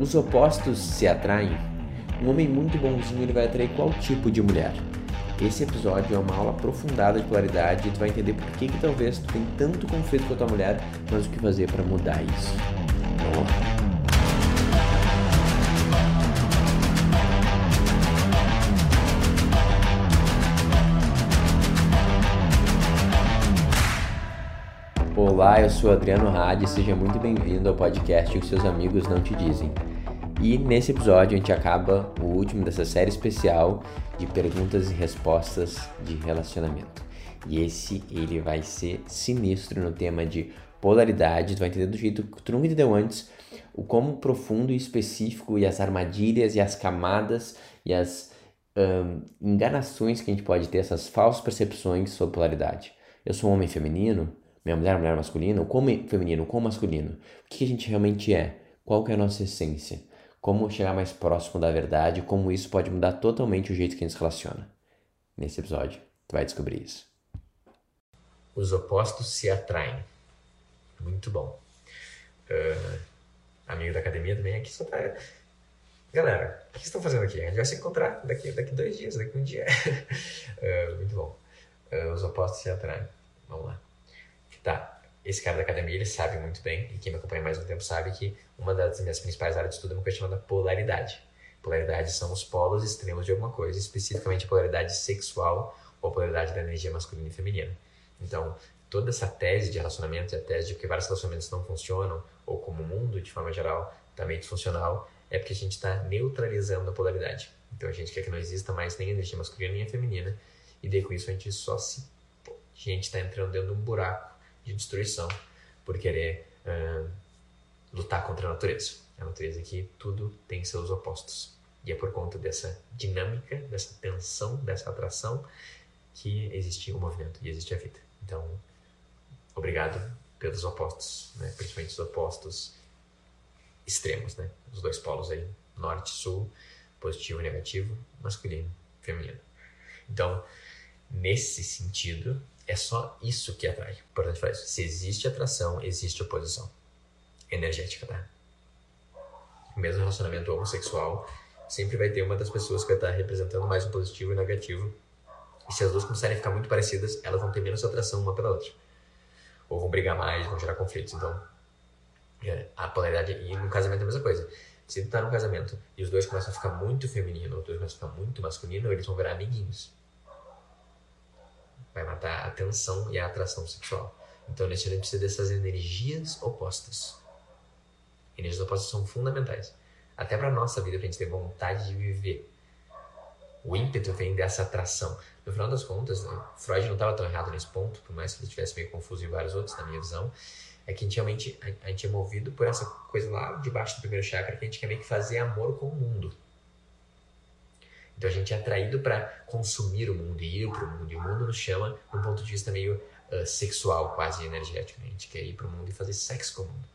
Os opostos se atraem? Um homem muito bonzinho ele vai atrair qual tipo de mulher? Esse episódio é uma aula aprofundada de polaridade e tu vai entender por que, que talvez tu tem tanto conflito com a tua mulher, mas o que fazer para mudar isso. Vamos Olá, eu sou Adriano Hadi seja muito bem-vindo ao podcast que seus amigos não te dizem. E nesse episódio a gente acaba o último dessa série especial de perguntas e respostas de relacionamento. E esse ele vai ser sinistro no tema de polaridade, tu vai entender do jeito que tu nunca entendeu antes, o como profundo e específico e as armadilhas e as camadas e as enganações que a gente pode ter, essas falsas percepções sobre polaridade. Eu sou um homem feminino, minha mulher, mulher masculina, ou como feminino, como masculino. O que a gente realmente é? Qual que é a nossa essência? Como chegar mais próximo da verdade? Como isso pode mudar totalmente o jeito que a gente se relaciona? Nesse episódio, tu vai descobrir isso. Os opostos se atraem. Muito bom. Uh, amigo da academia também aqui só tá... Galera, o que estão fazendo aqui? A gente vai se encontrar daqui, daqui dois dias, daqui um dia. uh, muito bom. Uh, os opostos se atraem. Vamos lá. Tá, esse cara da academia, ele sabe muito bem, e quem me acompanha mais um tempo sabe que uma das minhas principais áreas de estudo é uma coisa chamada polaridade. Polaridade são os polos extremos de alguma coisa, especificamente a polaridade sexual ou a polaridade da energia masculina e feminina. Então, toda essa tese de relacionamento e a tese de que vários relacionamentos não funcionam, ou como o mundo, de forma geral, está meio disfuncional, é porque a gente está neutralizando a polaridade. Então, a gente quer que não exista mais nem energia masculina nem a feminina, e daí com isso a gente só se... A gente está entrando dentro de um buraco de destruição por querer uh, lutar contra a natureza. A natureza aqui tudo tem seus opostos. E é por conta dessa dinâmica, dessa tensão, dessa atração que existe o movimento e existe a vida. Então, obrigado pelos opostos, né? principalmente os opostos extremos, né? os dois polos aí, norte, sul, positivo e negativo, masculino, feminino. Então, nesse sentido, é só isso que atrai. Importante falar isso. Se existe atração, existe oposição energética, tá? Mesmo relacionamento homossexual, sempre vai ter uma das pessoas que vai estar representando mais o positivo e o negativo. E se as duas começarem a ficar muito parecidas, elas vão ter menos atração uma pela outra. Ou vão brigar mais, vão gerar conflitos. Então, é, a polaridade. E no casamento é a mesma coisa. Se tu tá num casamento e os dois começam a ficar muito feminino, ou os dois começam a ficar muito masculino, eles vão virar amiguinhos vai matar a tensão e a atração sexual. Então, a gente precisa dessas energias opostas. Energias opostas são fundamentais. Até para nossa vida, para a gente ter vontade de viver. O ímpeto vem dessa atração. No final das contas, né, Freud não estava tão errado nesse ponto, por mais que ele estivesse meio confuso em vários outros, na minha visão, é que a gente realmente a, a gente é movido por essa coisa lá debaixo do primeiro chakra, que a gente quer meio que fazer amor com o mundo. Então a gente é atraído para consumir o mundo e ir para o mundo. E o mundo nos chama de um ponto de vista meio uh, sexual, quase energético. Né? A gente quer ir para o mundo e fazer sexo com o mundo.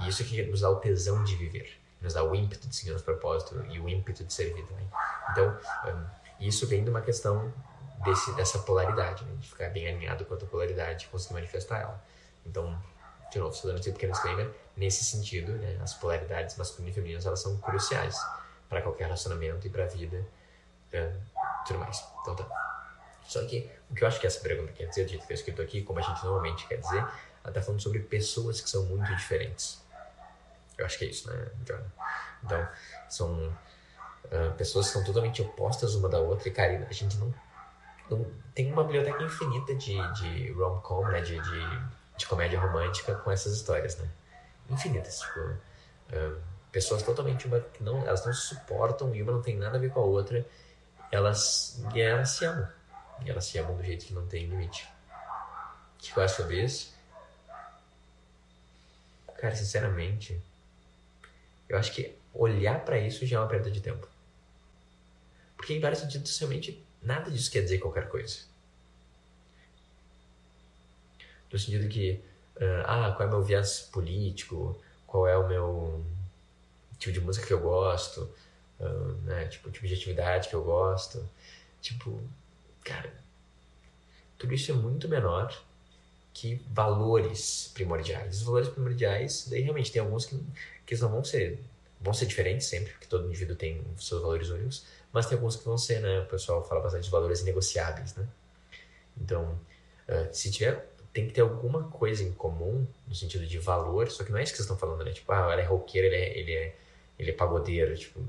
E isso é que nos dá o tesão de viver, nos dá o ímpeto de seguir nosso propósito e o ímpeto de servir também. Então, um, isso vem de uma questão desse, dessa polaridade, né? de ficar bem alinhado com a tua polaridade e conseguir manifestar ela. Então, de novo, só dando esse pequeno disclaimer, nesse sentido, né, as polaridades masculinas e femininas elas são cruciais para qualquer relacionamento e para a vida é, tudo mais. Então tá. Só que o que eu acho que essa pergunta quer dizer, do jeito que é escrito aqui, como a gente normalmente quer dizer, ela tá falando sobre pessoas que são muito diferentes. Eu acho que é isso, né, John? Então, são uh, pessoas que são totalmente opostas uma da outra e, cara, a gente não, não tem uma biblioteca infinita de, de rom-com, né, de, de, de, comédia romântica com essas histórias, né? Infinitas, tipo... Uh, pessoas totalmente uma, que não elas não se suportam e uma não tem nada a ver com a outra elas, e elas se amam. E elas se amam do jeito que não tem limite. O que eu sobre isso? Cara, sinceramente, eu acho que olhar para isso já é uma perda de tempo. Porque em vários sentidos, realmente, nada disso quer dizer qualquer coisa. No sentido que, uh, ah, qual é o meu viés político, qual é o meu tipo de música que eu gosto, né? Tipo, tipo de atividade que eu gosto. Tipo, cara, tudo isso é muito menor que valores primordiais. Os valores primordiais, daí realmente tem alguns que, que não vão ser vão ser diferentes sempre, porque todo indivíduo tem seus valores únicos, mas tem alguns que vão ser, né? O pessoal fala bastante de valores inegociáveis, né? Então, uh, se tiver, tem que ter alguma coisa em comum no sentido de valor, só que não é isso que vocês estão falando, né? Tipo, ah, ela é roqueira, ele é, ele é, ele é pagodeiro, tipo,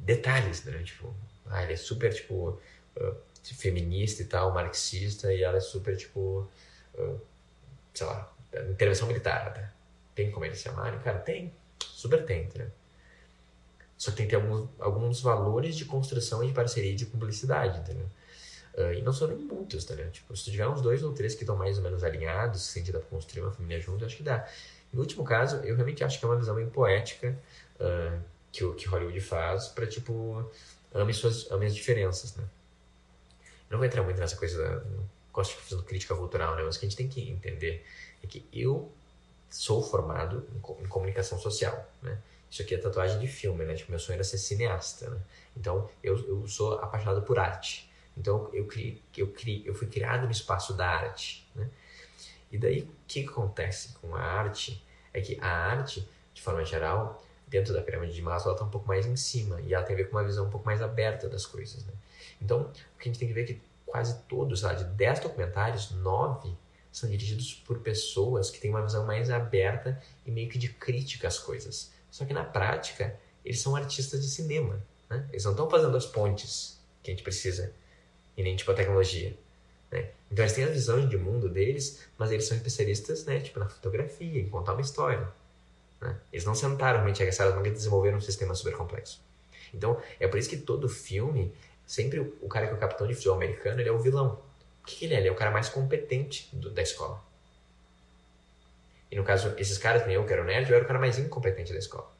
detalhes, né? Tipo, ah, ele é super, tipo, uh, feminista e tal, marxista, e ela é super, tipo, uh, sei lá, intervenção militar, né? Tem como eles se amarem? Cara, tem. Super tem, entendeu? Só tem que ter alguns, alguns valores de construção e de parceria e de cumplicidade, entendeu? Uh, e não são nem muitos, tá ligado? Tipo, se tu tiver uns dois ou três que estão mais ou menos alinhados, se sente dá pra construir uma família junto, acho que dá. No último caso, eu realmente acho que é uma visão bem poética uh, que, que Hollywood faz pra, tipo, ame, suas, ame as diferenças, né? Eu não vou entrar muito nessa coisa, não gosto de fazer crítica cultural, né? Mas o que a gente tem que entender é que eu sou formado em, em comunicação social, né? Isso aqui é tatuagem de filme, né? Tipo, meu sonho era ser cineasta, né? Então, eu, eu sou apaixonado por arte. Então eu, criei, eu, criei, eu fui criado no espaço da arte. Né? E daí o que acontece com a arte é que a arte, de forma geral, dentro da pirâmide de Maslow, ela está um pouco mais em cima e ela tem a ver com uma visão um pouco mais aberta das coisas. Né? Então o que a gente tem que ver é que quase todos, lá, de 10 documentários, 9 são dirigidos por pessoas que têm uma visão mais aberta e meio que de crítica às coisas. Só que na prática, eles são artistas de cinema. Né? Eles não estão fazendo as pontes que a gente precisa e nem tipo a tecnologia. Né? Então eles têm a visão de mundo deles, mas eles são especialistas né, tipo, na fotografia, em contar uma história. Né? Eles não sentaram realmente agaçados, não desenvolveram um sistema super complexo. Então é por isso que todo filme, sempre o cara que é o capitão de futebol americano, ele é o vilão. O que, que ele é? Ele é o cara mais competente do, da escola. E no caso, esses caras, eu que era o nerd, eu era o cara mais incompetente da escola.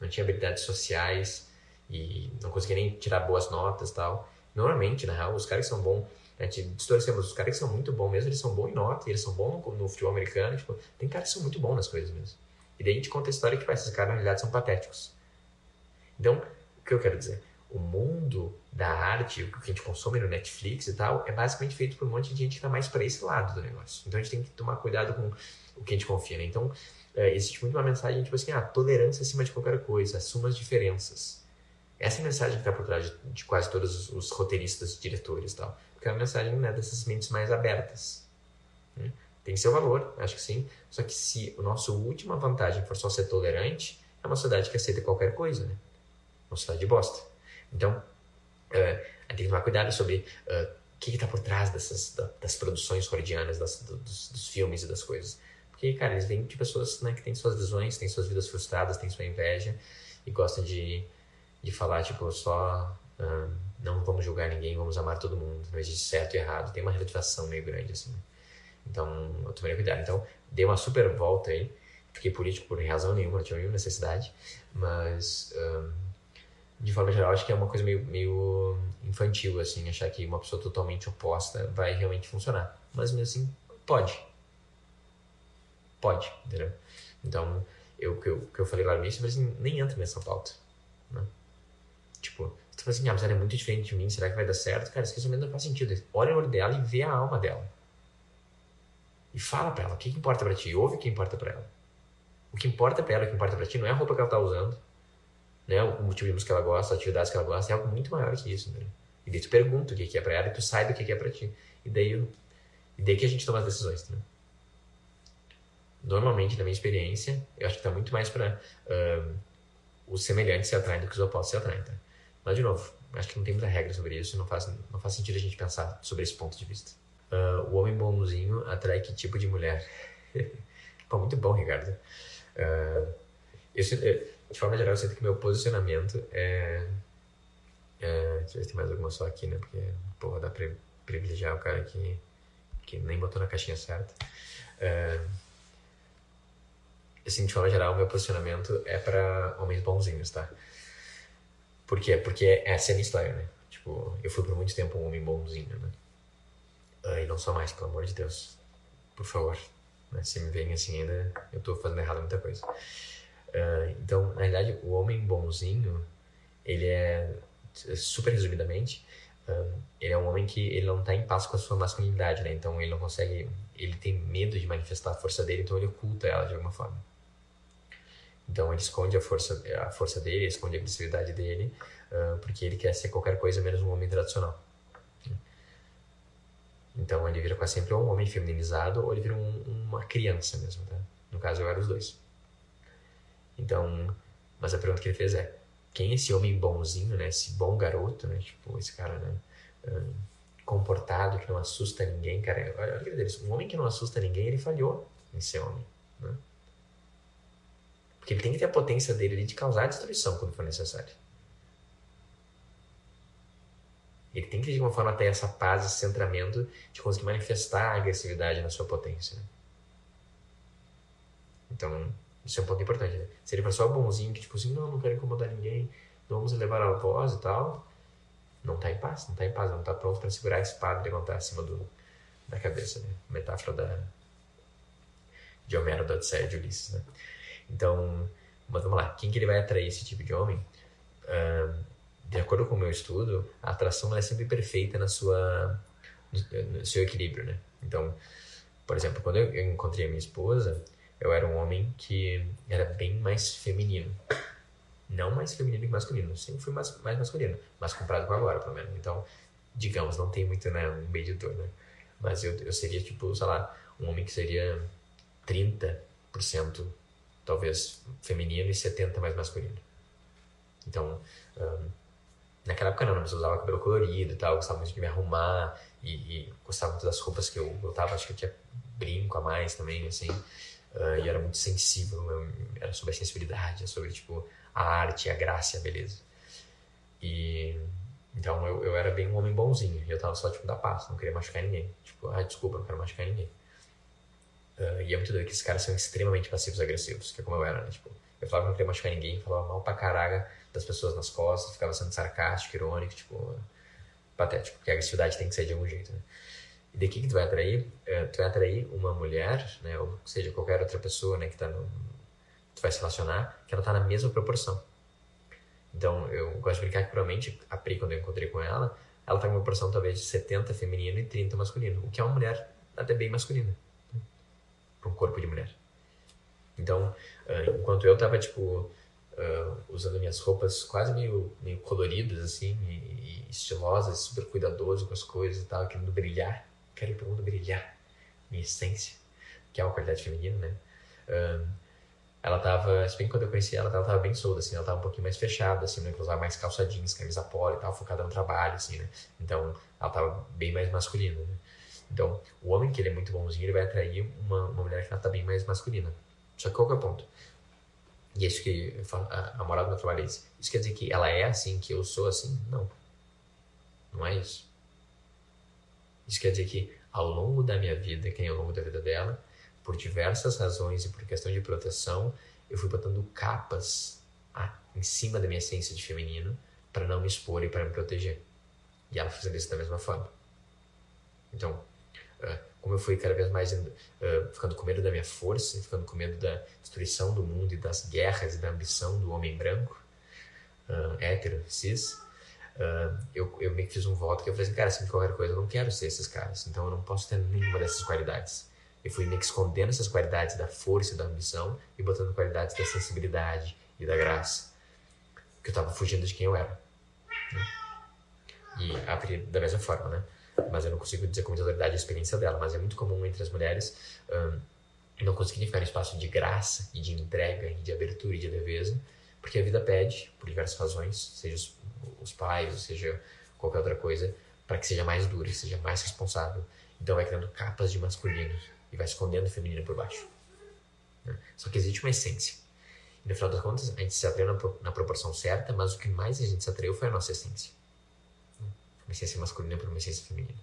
Não tinha habilidades sociais e não conseguia nem tirar boas notas e tal. Normalmente, na real, os caras que são bons, a gente distorcemos, os caras que são muito bons mesmo, eles são bons em nota, eles são bons no, no, futebol americano, tipo, tem caras que são muito bons nas coisas mesmo. E daí a gente conta a história que esses caras na realidade são patéticos. Então, o que eu quero dizer? O mundo da arte, o que a gente consome no Netflix e tal, é basicamente feito por um monte de gente que está mais para esse lado do negócio. Então a gente tem que tomar cuidado com o que a gente confia, né? Então, é, existe muito uma mensagem tipo assim, ah, tolerância acima de qualquer coisa, assuma as diferenças. Essa é a mensagem que está por trás de, de, quase todos os roteiristas, diretores e tal. Porque é a mensagem né, dessas mentes mais abertas. Né? Tem seu valor, acho que sim. Só que se a nossa última vantagem for só ser tolerante, é uma sociedade que aceita qualquer coisa, né? Uma sociedade de bosta. Então, uh, tem que tomar cuidado sobre uh, o que está por trás dessas, da, das produções freudianas, das, dos, dos, filmes e das coisas. Porque, cara, eles vêm de pessoas né, que têm suas visões, têm suas vidas frustradas, têm sua inveja e gostam de de falar, tipo, só uh, não vamos julgar ninguém, vamos amar todo mundo, não existe certo e errado, tem uma relativação meio grande, assim. Então, eu tomei cuidado. Então, dei uma super volta aí, fiquei político por razão nenhuma, não tinha nenhuma necessidade, mas, uh, de forma geral, acho que é uma coisa meio, meio infantil, assim, achar que uma pessoa totalmente oposta vai realmente funcionar. Mas, mesmo assim, pode. Pode, entendeu? Então, eu, que eu, que eu falei lá no início, mas assim, nem entra nessa pauta, né? Tipo, você fala assim, ah, mas ela é muito diferente de mim, será que vai dar certo? Cara, esse casamento não faz sentido. Olha o olho dela e vê a alma dela. E fala pra ela o que, importa pra ti, ouve o que importa pra ela. O que importa pra ela, o que importa pra ti, não é a roupa que ela tá usando, né? o motivo de música que ela gosta, as atividades que ela gosta, é algo muito maior que isso, né? E daí tu pergunta o que, que é pra ela e tu sabe o que, que é pra ti. E daí, e daí que a gente toma as decisões, né? Normalmente, na minha experiência, eu acho que tá muito mais pra uh, os semelhantes se atraem do que os opostos se atraem, tá? Mas, de novo, acho que não tem muita regra sobre isso, não faz, não faz sentido a gente pensar sobre esse ponto de vista. Uh, o homem bonzinho atrai que tipo de mulher? Pô, muito bom, Ricardo. Uh, de forma geral, eu sinto que meu posicionamento é. é deixa eu ver se tem mais alguma só aqui, né? Porque, porra, dá pra privilegiar o cara que, que nem botou na caixinha certa. Uh, assim, de forma geral, meu posicionamento é para homens bonzinhos, tá? Por quê? Porque essa é a minha história, né? Tipo, eu fui por muito tempo um homem bonzinho, né? Ah, e não sou mais, pelo amor de Deus. Por favor. Né? Se me vem assim ainda, eu tô fazendo errado muita coisa. Uh, então, na realidade, o homem bonzinho, ele é, super resumidamente, uh, ele é um homem que ele não tá em paz com a sua masculinidade, né? Então, ele não consegue, ele tem medo de manifestar a força dele, então ele oculta ela de alguma forma. Então ele esconde a força, a força dele, esconde a agressividade dele, uh, porque ele quer ser qualquer coisa menos um homem tradicional. Então ele vira quase sempre um homem feminilizado ou ele vira um, uma criança mesmo, tá? No caso eu era os dois. Então, mas a pergunta que ele fez é: quem é esse homem bonzinho, né? Esse bom garoto, né? Tipo, esse cara, né? Comportado, que não assusta ninguém, cara. Olha, olha dele, um homem que não assusta ninguém, ele falhou em ser homem, né? Porque ele tem que ter a potência dele de causar destruição quando for necessário. Ele tem que, de alguma forma, ter essa paz, esse centramento de conseguir manifestar a agressividade na sua potência. Né? Então, isso é um ponto importante. Né? Se ele for só bonzinho, que tipo assim, não, não quero incomodar ninguém, não vamos elevar a voz e tal, não está em paz, não está em paz, não está pronto para segurar a espada e levantar acima do, da cabeça. Né? Metáfora da, de Homero da Odisseia de Ulisses. Né? Então, mas vamos lá, quem que ele vai atrair esse tipo de homem? Uh, de acordo com o meu estudo, a atração é sempre perfeita na sua, no, seu equilíbrio, né? Então, por exemplo, quando eu encontrei a minha esposa, eu era um homem que era bem mais feminino. Não mais feminino que masculino, sempre fui mais, mais masculino, mas comparado com agora, pelo menos. Então, digamos, não tem muito, né, um medidor, né? Mas eu, eu seria, tipo, sei lá, um homem que seria 30% talvez feminino e 70% mais masculino. Então, um, Naquela época não, mas eu usava cabelo colorido e tal, gostava muito de me arrumar e, e gostava muito das roupas que eu botava, acho que eu tinha brinco a mais também, assim, uh, e era muito sensível, eu, era sobre a sensibilidade, sobre, tipo, a arte, a graça a beleza. E, então eu, eu era bem um homem bonzinho, eu tava só, tipo, da paz, não queria machucar ninguém, tipo, ah, desculpa, não quero machucar ninguém. Uh, e é muito doido que esses caras são extremamente passivos agressivos, que é como eu era, né, tipo, eu falava que não queria machucar ninguém, falava mal pra caraca das pessoas nas costas, ficava sendo sarcástico, irônico, tipo, patético, porque a agressividade tem que ser de algum jeito, né? E de que tu vai atrair? Uh, tu vai atrair uma mulher, né, ou seja, qualquer outra pessoa, né, que tá no... tu vai se relacionar, que ela tá na mesma proporção. Então, eu gosto de brincar que provavelmente a Pri, quando eu encontrei com ela, ela tá em uma proporção talvez de 70 feminino e 30 masculino, o que é uma mulher até bem masculina, né? para um corpo de mulher. Então, uh, enquanto eu tava, tipo, uh, usando minhas roupas quase meio, meio coloridas, assim, e, e, estilosas, super cuidadoso com as coisas e tal, querendo brilhar. Quero ir pro mundo brilhar. Minha essência, que é uma qualidade feminina, né? Uh, ela tava, se bem que quando eu conheci ela, ela tava bem solta, assim, ela tava um pouquinho mais fechada, assim, né? Usava mais calça jeans, camisa polo e tal, focada no trabalho, assim, né? Então, ela tava bem mais masculina, né? Então, o homem que ele é muito bonzinho, ele vai atrair uma, uma mulher que ela tá bem mais masculina. Só que qual que é o ponto? E é isso que a, a moral do meu trabalho é isso. Isso quer dizer que ela é assim, que eu sou assim? Não. Não é isso. Isso quer dizer que ao longo da minha vida, quem ao longo da vida dela, por diversas razões e por questão de proteção, eu fui botando capas em cima da minha essência de feminino para não me expor e para me proteger. E ela fez isso da mesma forma. Então, uh, como eu fui cada vez mais uh, ficando com medo da minha força, ficando com medo da destruição do mundo e das guerras e da ambição do homem branco, uh, hétero, cis, uh, eu, eu meio que fiz um voto que eu falei assim, cara, se me qualquer coisa, eu não quero ser esses caras, então eu não posso ter nenhuma dessas qualidades. Eu fui meio que escondendo essas qualidades da força e da ambição e botando qualidades da sensibilidade e da graça, que eu estava fugindo de quem eu era. Né? E da mesma forma, né? Mas eu não consigo dizer com muita autoridade a experiência dela, mas é muito comum entre as mulheres um, não conseguirem ficar em espaço de graça e de entrega e de abertura e de leveza, porque a vida pede, por diversas razões, seja os, os pais, seja qualquer outra coisa, para que seja mais dura, seja mais responsável. Então vai criando capas de masculino e vai escondendo o feminino por baixo. Né? Só que existe uma essência. E no final das contas, a gente se atraiu na, na proporção certa, mas o que mais a gente se atraiu foi a nossa essência uma essência masculina por uma essência feminina.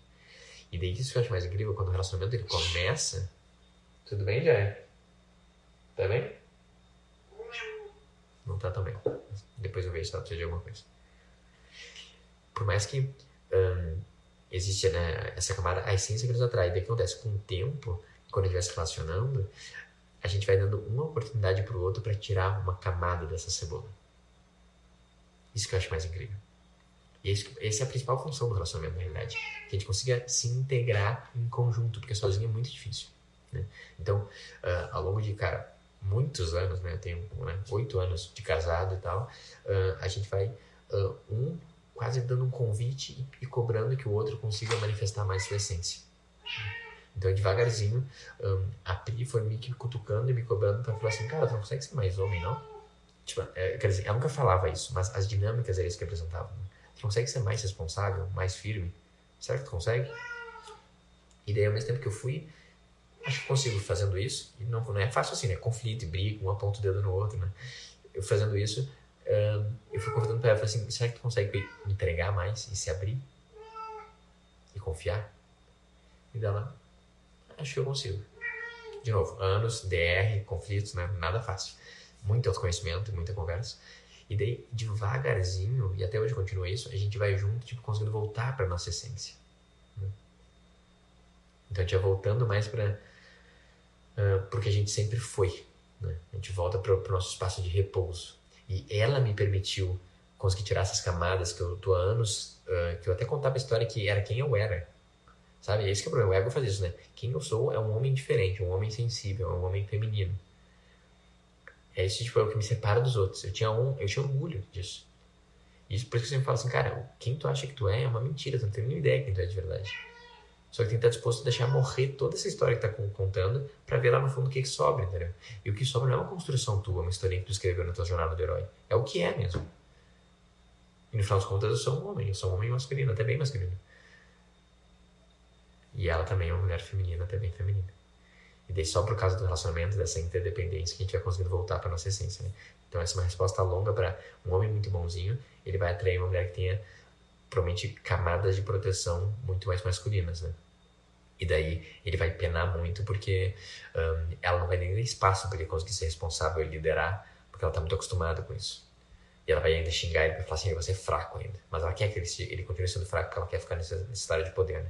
E daí isso que eu acho mais incrível, quando o relacionamento ele começa. Tudo bem, Jé? Tá bem? Não tá tão bem. Depois eu vejo se ela precisa de alguma coisa. Por mais que um, existe né, essa camada, a essência que nos atrai. Daí que acontece? Com o tempo, quando a gente vai se relacionando, a gente vai dando uma oportunidade pro outro para tirar uma camada dessa cebola. Isso que eu acho mais incrível. E essa é a principal função do relacionamento, na realidade. Que a gente consiga se integrar em conjunto, porque sozinho é muito difícil. Né? Então, uh, ao longo de, cara, muitos anos, né? Eu tenho né, oito anos de casado e tal. Uh, a gente vai, uh, um quase dando um convite e, e, cobrando que o outro consiga manifestar mais sua essência. Então, devagarzinho, um, a Pri foi me cutucando e me cobrando para falar assim, cara, tu não consegue ser mais homem, não? Tipo, é, quer dizer, ela nunca falava isso, mas as dinâmicas eram isso que apresentavam. Consegue ser mais responsável, mais firme? Tu consegue? E daí, ao mesmo tempo que eu fui, acho que consigo fazendo isso. E não, não é fácil assim, né? Conflito e briga, um aponta o dedo no outro, né? Eu fazendo isso, um, eu fui convidando para ela, falei assim, será que tu consegue entregar mais e se abrir? E confiar? E dela, acho que eu consigo. De novo, anos, DR, conflitos, né? Nada fácil. Muito autoconhecimento, muita conversa. E daí, devagarzinho, e até hoje continua isso, a gente vai junto, tipo, conseguindo voltar para nossa essência. Né? Então, a gente vai voltando mais para uh, porque a gente sempre foi. Né? A gente volta para o nosso espaço de repouso. E ela me permitiu conseguir tirar essas camadas que eu tô há anos, uh, que eu até contava a história que era quem eu era. Sabe? Esse que é o problema. O ego faz isso, né? Quem eu sou é um homem diferente, um homem sensível, um homem feminino. É isso, tipo, é o que me separa dos outros. Eu tinha, um, eu tinha orgulho disso. Isso, por isso que eu sempre falo assim, cara, quem tu acha que tu é é uma mentira, tu não tem nenhuma ideia de quem tu é de verdade. Só que tem que estar disposto a deixar morrer toda essa história que tá contando para ver lá no fundo o que, que sobra, entendeu? E o que sobra não é uma construção tua, uma historinha que tu escreveu na tua jornada do herói. É o que é mesmo. E no final das contas eu sou um homem, eu sou um homem masculino, até bem masculino. E ela também é uma mulher feminina, até bem feminina. E daí só por causa do relacionamento, dessa interdependência, que a gente vai conseguindo voltar para nossa essência, né? Então essa é uma resposta longa para um homem muito bonzinho, ele vai atrair uma mulher que tenha provavelmente camadas de proteção muito mais masculinas, né? E daí ele vai penar muito porque um, ela não vai nem ter espaço para ele conseguir ser responsável e liderar, porque ela está muito acostumada com isso. E ela vai ainda xingar ele para falar assim, você é fraco ainda. Mas ela quer que ele, ele continue sendo fraco porque ela quer ficar nessa, nessa de poder, né?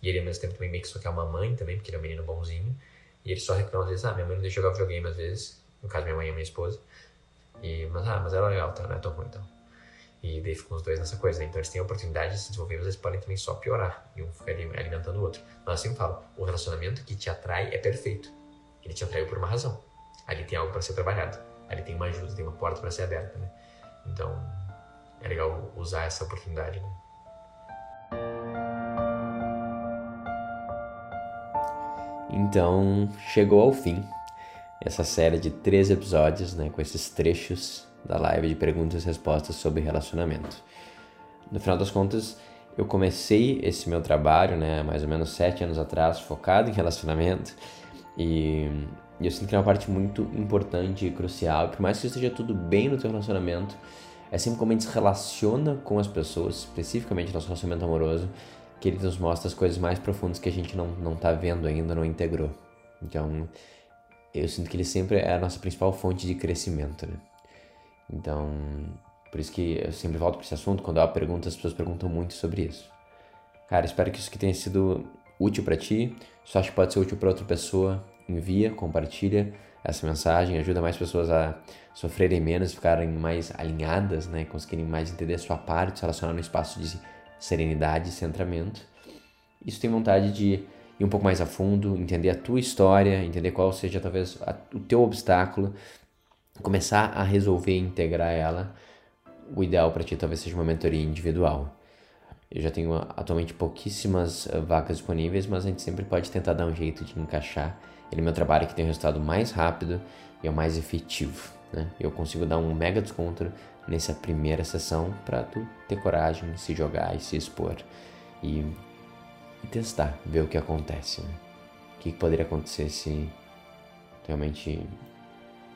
E ele ao mesmo tempo também meio que só quer uma mãe também, porque ele é um menino bonzinho. E ele só reclama às vezes, ah, minha mãe não deixa jogar videogame às vezes. No caso, minha mãe é minha esposa. E, mas, ah, mas ela é legal, tá? Não é tão ruim, então. E daí ficam os dois nessa coisa, né? Então eles têm a oportunidade de se desenvolver, mas eles podem também só piorar. E um fica alimentando o outro. Mas assim eu falo, o relacionamento que te atrai é perfeito. Ele te atraiu por uma razão. Ali tem algo para ser trabalhado. Ali tem uma ajuda, tem uma porta para ser aberta, né? Então, é legal usar essa oportunidade, né? Então, chegou ao fim essa série de três episódios, né, com esses trechos da live de perguntas e respostas sobre relacionamento. No final das contas, eu comecei esse meu trabalho, né, mais ou menos sete anos atrás, focado em relacionamento, e eu sinto que é uma parte muito importante e crucial, por mais que esteja tudo bem no teu relacionamento, é sempre como a gente se relaciona com as pessoas, especificamente nosso relacionamento amoroso, que ele nos mostra as coisas mais profundas que a gente não, não tá vendo ainda, não integrou. Então, eu sinto que ele sempre é a nossa principal fonte de crescimento, né? Então, por isso que eu sempre volto para esse assunto, quando há perguntas, as pessoas perguntam muito sobre isso. Cara, espero que isso que tenha sido útil para ti, se acha que pode ser útil para outra pessoa, envia, compartilha essa mensagem, ajuda mais pessoas a sofrerem menos, ficarem mais alinhadas, né, conseguirem mais entender a sua parte, se relacionar no espaço de serenidade e centramento. Isso tem vontade de ir um pouco mais a fundo, entender a tua história, entender qual seja talvez a, o teu obstáculo, começar a resolver e integrar ela. O ideal para ti talvez seja uma mentoria individual. Eu já tenho atualmente pouquíssimas uh, vagas disponíveis, mas a gente sempre pode tentar dar um jeito de encaixar. Ele é meu trabalho que tem um resultado mais rápido e é o mais efetivo. Né? Eu consigo dar um mega desconto nessa primeira sessão para tu ter coragem, se jogar e se expor e, e testar, ver o que acontece. Né? O que, poderia acontecer se realmente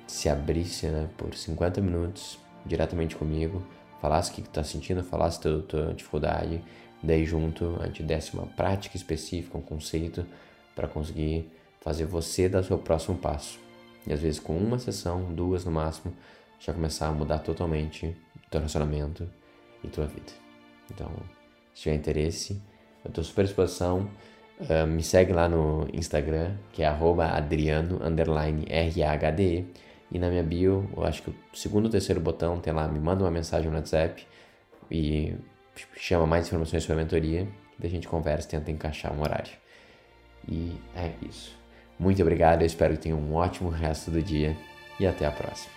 se abrisse né, por 50 minutos diretamente comigo, falasse o que, tu tá sentindo, falasse tua, tua dificuldade, daí junto a gente desse uma prática específica, um conceito para conseguir fazer você dar o seu próximo passo. E às vezes com uma sessão, duas no máximo, já começar a mudar totalmente teu relacionamento e tua vida. Então, se tiver interesse, eu estou super à disposição. Uh, me segue lá no Instagram, que é adriano_rhde. E na minha bio, eu acho que o segundo ou terceiro botão tem lá, me manda uma mensagem no WhatsApp e chama mais informações sobre a mentoria. Daí a gente conversa, tenta encaixar um horário. E é isso. Muito obrigado, eu espero que tenham um ótimo resto do dia e até a próxima.